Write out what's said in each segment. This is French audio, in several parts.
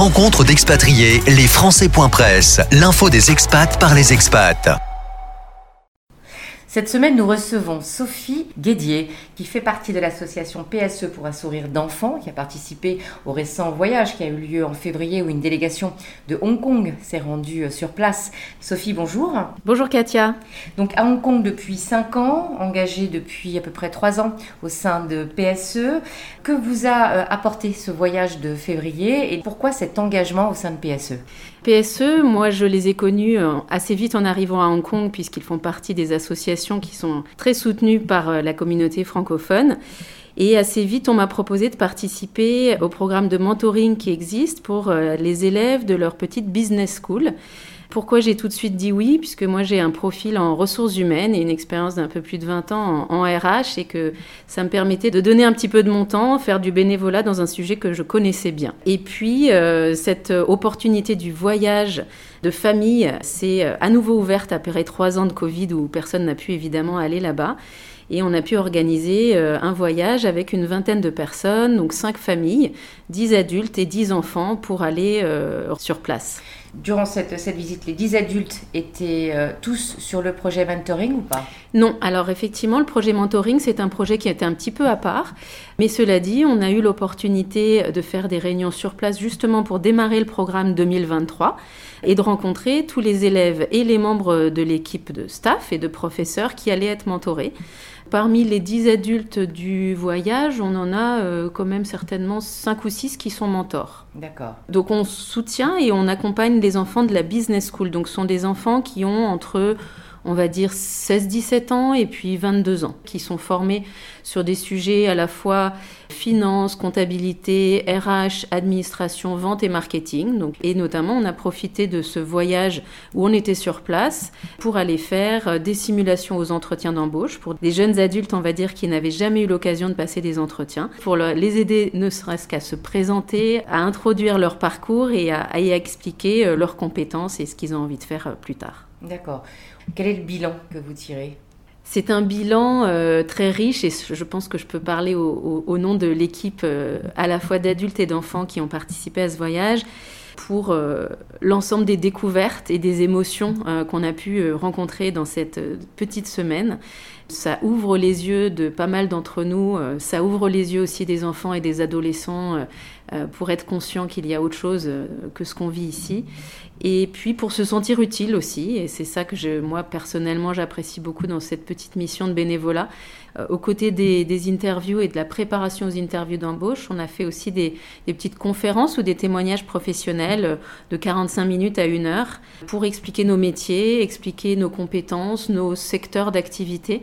Rencontre d'expatriés, les Français.press, l'info des expats par les expats. Cette semaine, nous recevons Sophie Guédier, qui fait partie de l'association PSE pour un sourire d'enfant, qui a participé au récent voyage qui a eu lieu en février où une délégation de Hong Kong s'est rendue euh, sur place. Sophie, bonjour. Bonjour Katia. Donc à Hong Kong depuis 5 ans, engagée depuis à peu près 3 ans au sein de PSE. Que vous a euh, apporté ce voyage de février et pourquoi cet engagement au sein de PSE PSE, moi je les ai connus euh, assez vite en arrivant à Hong Kong puisqu'ils font partie des associations qui sont très soutenues par euh, la communauté francophone. Et assez vite, on m'a proposé de participer au programme de mentoring qui existe pour euh, les élèves de leur petite business school. Pourquoi j'ai tout de suite dit oui? Puisque moi j'ai un profil en ressources humaines et une expérience d'un peu plus de 20 ans en, RH et que ça me permettait de donner un petit peu de mon temps, faire du bénévolat dans un sujet que je connaissais bien. Et puis euh, cette opportunité du voyage de famille s'est euh, à nouveau ouverte après trois ans de Covid où personne n'a pu évidemment aller là-bas. Et on a pu organiser euh, un voyage avec une vingtaine de personnes, donc cinq familles, dix adultes et dix enfants pour aller sur place. Durant cette, cette, visite, les 10 adultes étaient euh, tous sur le projet mentoring ou pas? Non, alors effectivement, le projet mentoring, c'est un projet qui était un petit peu à part. Mais cela dit, on a eu l'opportunité de faire des réunions sur place justement pour démarrer le programme 2023 et de rencontrer tous les élèves et les membres de l'équipe de staff et de professeurs qui allaient être mentorés. Parmi les 10 adultes du voyage, on en a euh, quand même certainement 5 ou 6 qui sont mentors. D'accord. Donc on soutient et on accompagne les enfants de la business school. Donc ce sont des enfants qui ont entre on va dire 16-17 ans et puis 22 ans, qui sont formés sur des sujets à la fois finance, comptabilité, RH, administration, vente et marketing. Donc, et notamment, on a profité de ce voyage où on était sur place pour aller faire euh, des simulations aux entretiens d'embauche pour des jeunes adultes, on va dire, qui n'avaient jamais eu l'occasion de passer des entretiens, pour les aider ne serait-ce qu'à se présenter, à introduire leur parcours et à, y expliquer euh, leurs compétences et ce qu'ils ont envie de faire euh, plus tard. D'accord. Quel est le bilan que vous tirez? C'est un bilan euh, très riche et je pense que je peux parler au, nom de l'équipe euh, à la fois d'adultes et d'enfants qui ont participé à ce voyage pour euh, l'ensemble des découvertes et des émotions qu'on a pu rencontrer dans cette petite semaine. Ça ouvre les yeux de pas mal d'entre nous, ça ouvre les yeux aussi des enfants et des adolescents pour être conscients qu'il y a autre chose que ce qu'on vit ici et puis pour se sentir utile aussi, et c'est ça que moi personnellement j'apprécie beaucoup dans cette petite mission de bénévolat. Euh, aux côtés des, interviews et de la préparation aux interviews d'embauche, on a fait aussi des, des, petites conférences ou des témoignages professionnels euh, de 45 minutes à une heure pour expliquer nos métiers, expliquer nos compétences, nos secteurs d'activité.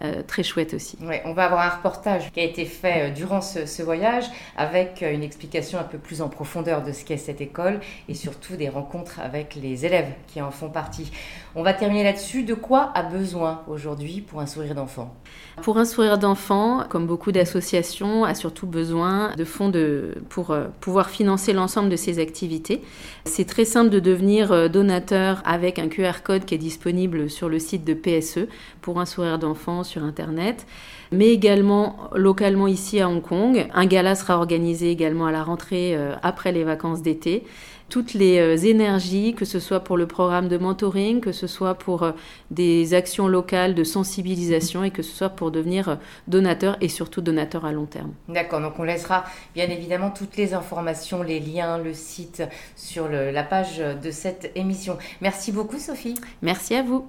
Euh, très chouette aussi. Ouais, on va avoir un reportage qui a été fait euh, durant ce, voyage avec euh, une explication un peu plus en profondeur de ce qu'est cette école et surtout des rencontres avec les élèves qui en font partie. On va terminer là-dessus. De quoi a besoin aujourd'hui pour un sourire d'enfant? Pour un sourire d'enfant, comme beaucoup d'associations, a surtout besoin de fonds de, pour pouvoir financer l'ensemble de ses activités. C'est très simple de devenir donateur avec un QR code qui est disponible sur le site de PSE pour un sourire d'enfant sur Internet, mais également localement ici à Hong Kong. Un gala sera organisé également à la rentrée euh, après les vacances d'été. Toutes les euh, énergies, que ce soit pour le programme de mentoring, que ce soit pour euh, des actions locales de sensibilisation et que ce soit pour devenir donateur et surtout donateur à long terme. D'accord, donc on laissera bien évidemment toutes les informations, les liens, le site sur la page de cette émission. Merci beaucoup Sophie. Merci à vous.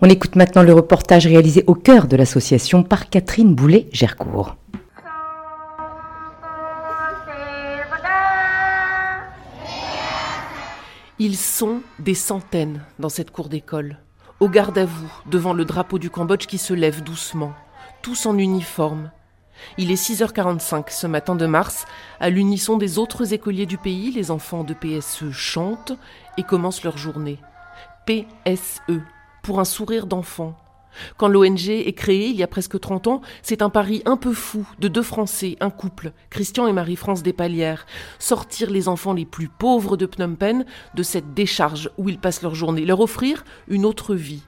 On écoute maintenant le reportage réalisé au cœur de l'association par Catherine Boulet-Gercourt. Ils sont des centaines dans cette cour d'école, au garde à vous, devant le drapeau du Cambodge qui se lève doucement, tous en uniforme. Il est 6h45 ce matin de mars. À l'unisson des autres écoliers du pays, les enfants de PSE chantent et commencent leur journée. PSE, pour un sourire d'enfant. Quand l'ONG est créée il y a presque 30 ans, c'est un pari un peu fou de deux Français, un couple, Christian et Marie-France Despalières, sortir les enfants les plus pauvres de Phnom Penh de cette décharge où ils passent leur journée, leur offrir une autre vie.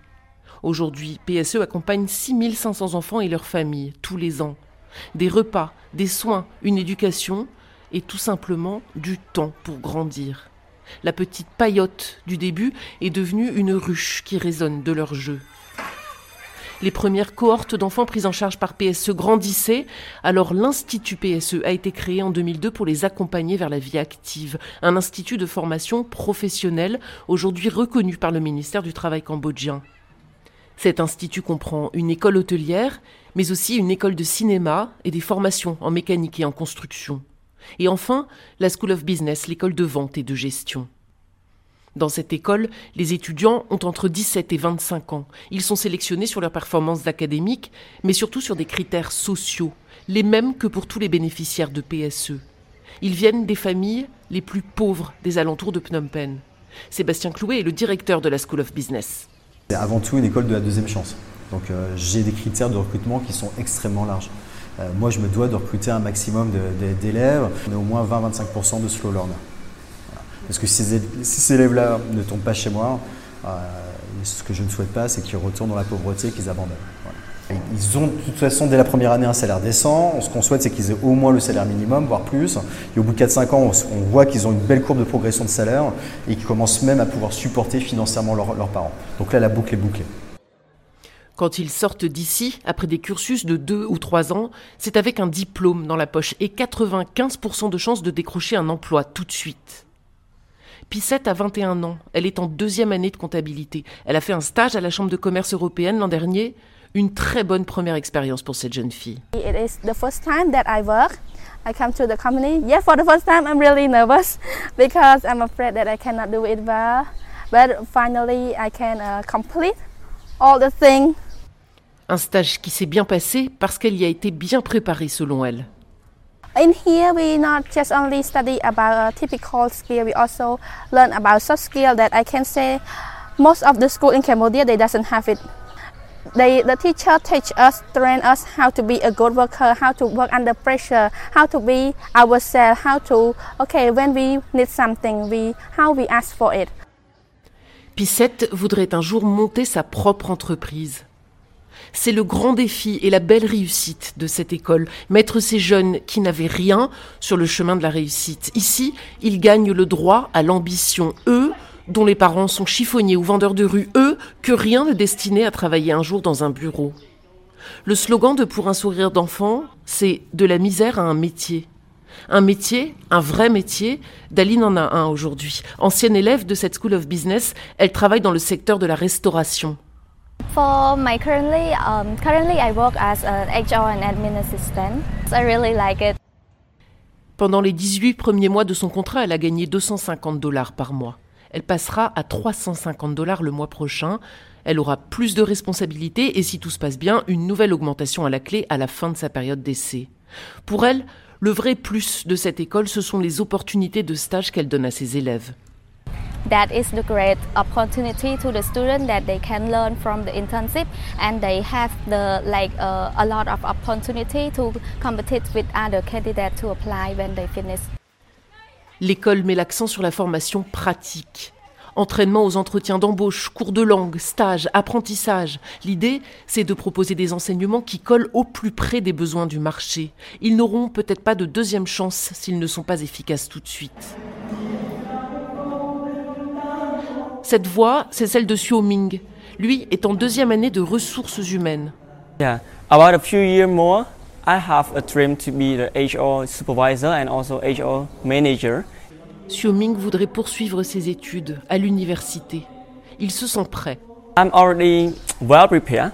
Aujourd'hui, PSE accompagne 6500 enfants et leurs familles tous les ans. Des repas, des soins, une éducation, et tout simplement du temps pour grandir. La petite paillote du début est devenue une ruche qui résonne de leur jeu. Les premières cohortes d'enfants prises en charge par PSE grandissaient, alors l'Institut PSE a été créé en 2002 pour les accompagner vers la vie active, un institut de formation professionnelle aujourd'hui reconnu par le ministère du Travail cambodgien. Cet institut comprend une école hôtelière, mais aussi une école de cinéma et des formations en mécanique et en construction. Et enfin, la School of Business, l'école de vente et de gestion. Dans cette école, les étudiants ont entre 17 et 25 ans. Ils sont sélectionnés sur leurs performances académiques, mais surtout sur des critères sociaux, les mêmes que pour tous les bénéficiaires de PSE. Ils viennent des familles les plus pauvres des alentours de Phnom Penh. Sébastien Clouet est le directeur de la School of Business. C'est avant tout une école de la deuxième chance. Donc euh, j'ai des critères de recrutement qui sont extrêmement larges. Euh, moi, je me dois de recruter un maximum d'élèves. On au moins 20-25% de slow learner. Parce que si ces, élèves-là ne tombent pas chez moi, euh, ce que je ne souhaite pas, c'est qu'ils retournent dans la pauvreté et qu'ils abandonnent. Ils ont de toute façon dès la première année un salaire décent. Ce qu'on souhaite, c'est qu'ils aient au moins le salaire minimum, voire plus. Et au bout de 4-5 ans, on voit qu'ils ont une belle courbe de progression de salaire et qu'ils commencent même à pouvoir supporter financièrement leurs parents. Donc là, la boucle est bouclée. Quand ils sortent d'ici, après des cursus de 2 ou 3 ans, c'est avec un diplôme dans la poche et 95% de chances de décrocher un emploi tout de suite. Pissette a 21 ans. Elle est en deuxième année de comptabilité. Elle a fait un stage à la Chambre de commerce européenne l'an dernier. Une très bonne première expérience pour cette jeune fille. It is the first time that I work. I come to the company. Yeah, for the first time I'm really nervous because I'm afraid that I cannot do it well. But finally I can uh, complete all the things. Un stage qui s'est bien passé parce qu'elle y a été bien préparée selon elle. In here, we not just only study about a typical skill, we also learn about soft skill that I can say most of the school in Cambodia, they doesn't have it. They, the teacher teach us, train us how to be a good worker, how to work under pressure, how to be ourselves, how to, okay, when we need something, we, how we ask for it. Pissette voudrait un jour monter sa propre entreprise. C'est le grand défi et la belle réussite de cette école, mettre ces jeunes qui n'avaient rien sur le chemin de la réussite. Ici, ils gagnent le droit à l'ambition, eux, dont les parents sont chiffonniers ou vendeurs de rue, eux, que rien ne destinait à travailler un jour dans un bureau. Le slogan de Pour un sourire d'enfant, c'est de la misère à un métier. Un métier, un vrai métier, Daline en a un aujourd'hui. Ancienne élève de cette School of Business, elle travaille dans le secteur de la restauration. For my currently, um, currently I work as an HR and admin assistant. I really like it. Pendant les 18 premiers mois de son contrat, elle a gagné 250 dollars par mois. Elle passera à 350 dollars le mois prochain. Elle aura plus de responsabilités et si tout se passe bien, une nouvelle augmentation à la clé à la fin de sa période d'essai. Pour elle, le vrai plus de cette école, ce sont les opportunités de stage qu'elle donne à ses élèves. That is the great opportunity to the student that they can learn from the internship and they have the like uh, a lot of opportunity to compete with other candidates to apply when they finish. L'école met l'accent sur la formation pratique. Entraînement aux entretiens d'embauche, cours de langue, stages, apprentissage. L'idée, c'est de proposer des enseignements qui collent au plus près des besoins du marché. Ils n'auront peut-être pas de deuxième chance s'ils ne sont pas efficaces tout de suite. Cette voix, c'est celle de Xiao Ming. Lui est en deuxième année de ressources humaines. Yeah, about a few years more, I have a dream to be the HR supervisor and also HR manager. Xiao Ming voudrait poursuivre ses études à l'université. Il se sent prêt. I'm already well prepared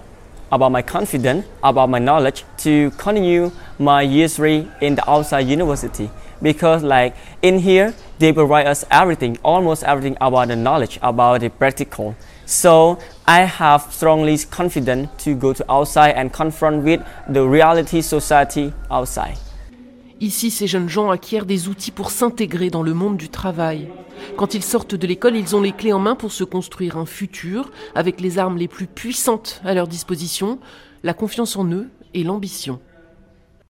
about my confidence, about my knowledge to continue my year three in the outside university. Because like in here, they provide us everything, almost everything about the knowledge, about the practical. So I have strongly confident to go to outside and confront with the reality society outside. Ici, ces jeunes gens acquièrent des outils pour s'intégrer dans le monde du travail. Quand ils sortent de l'école, ils ont les clés en main pour se construire un futur avec les armes les plus puissantes à leur disposition, la confiance en eux et l'ambition.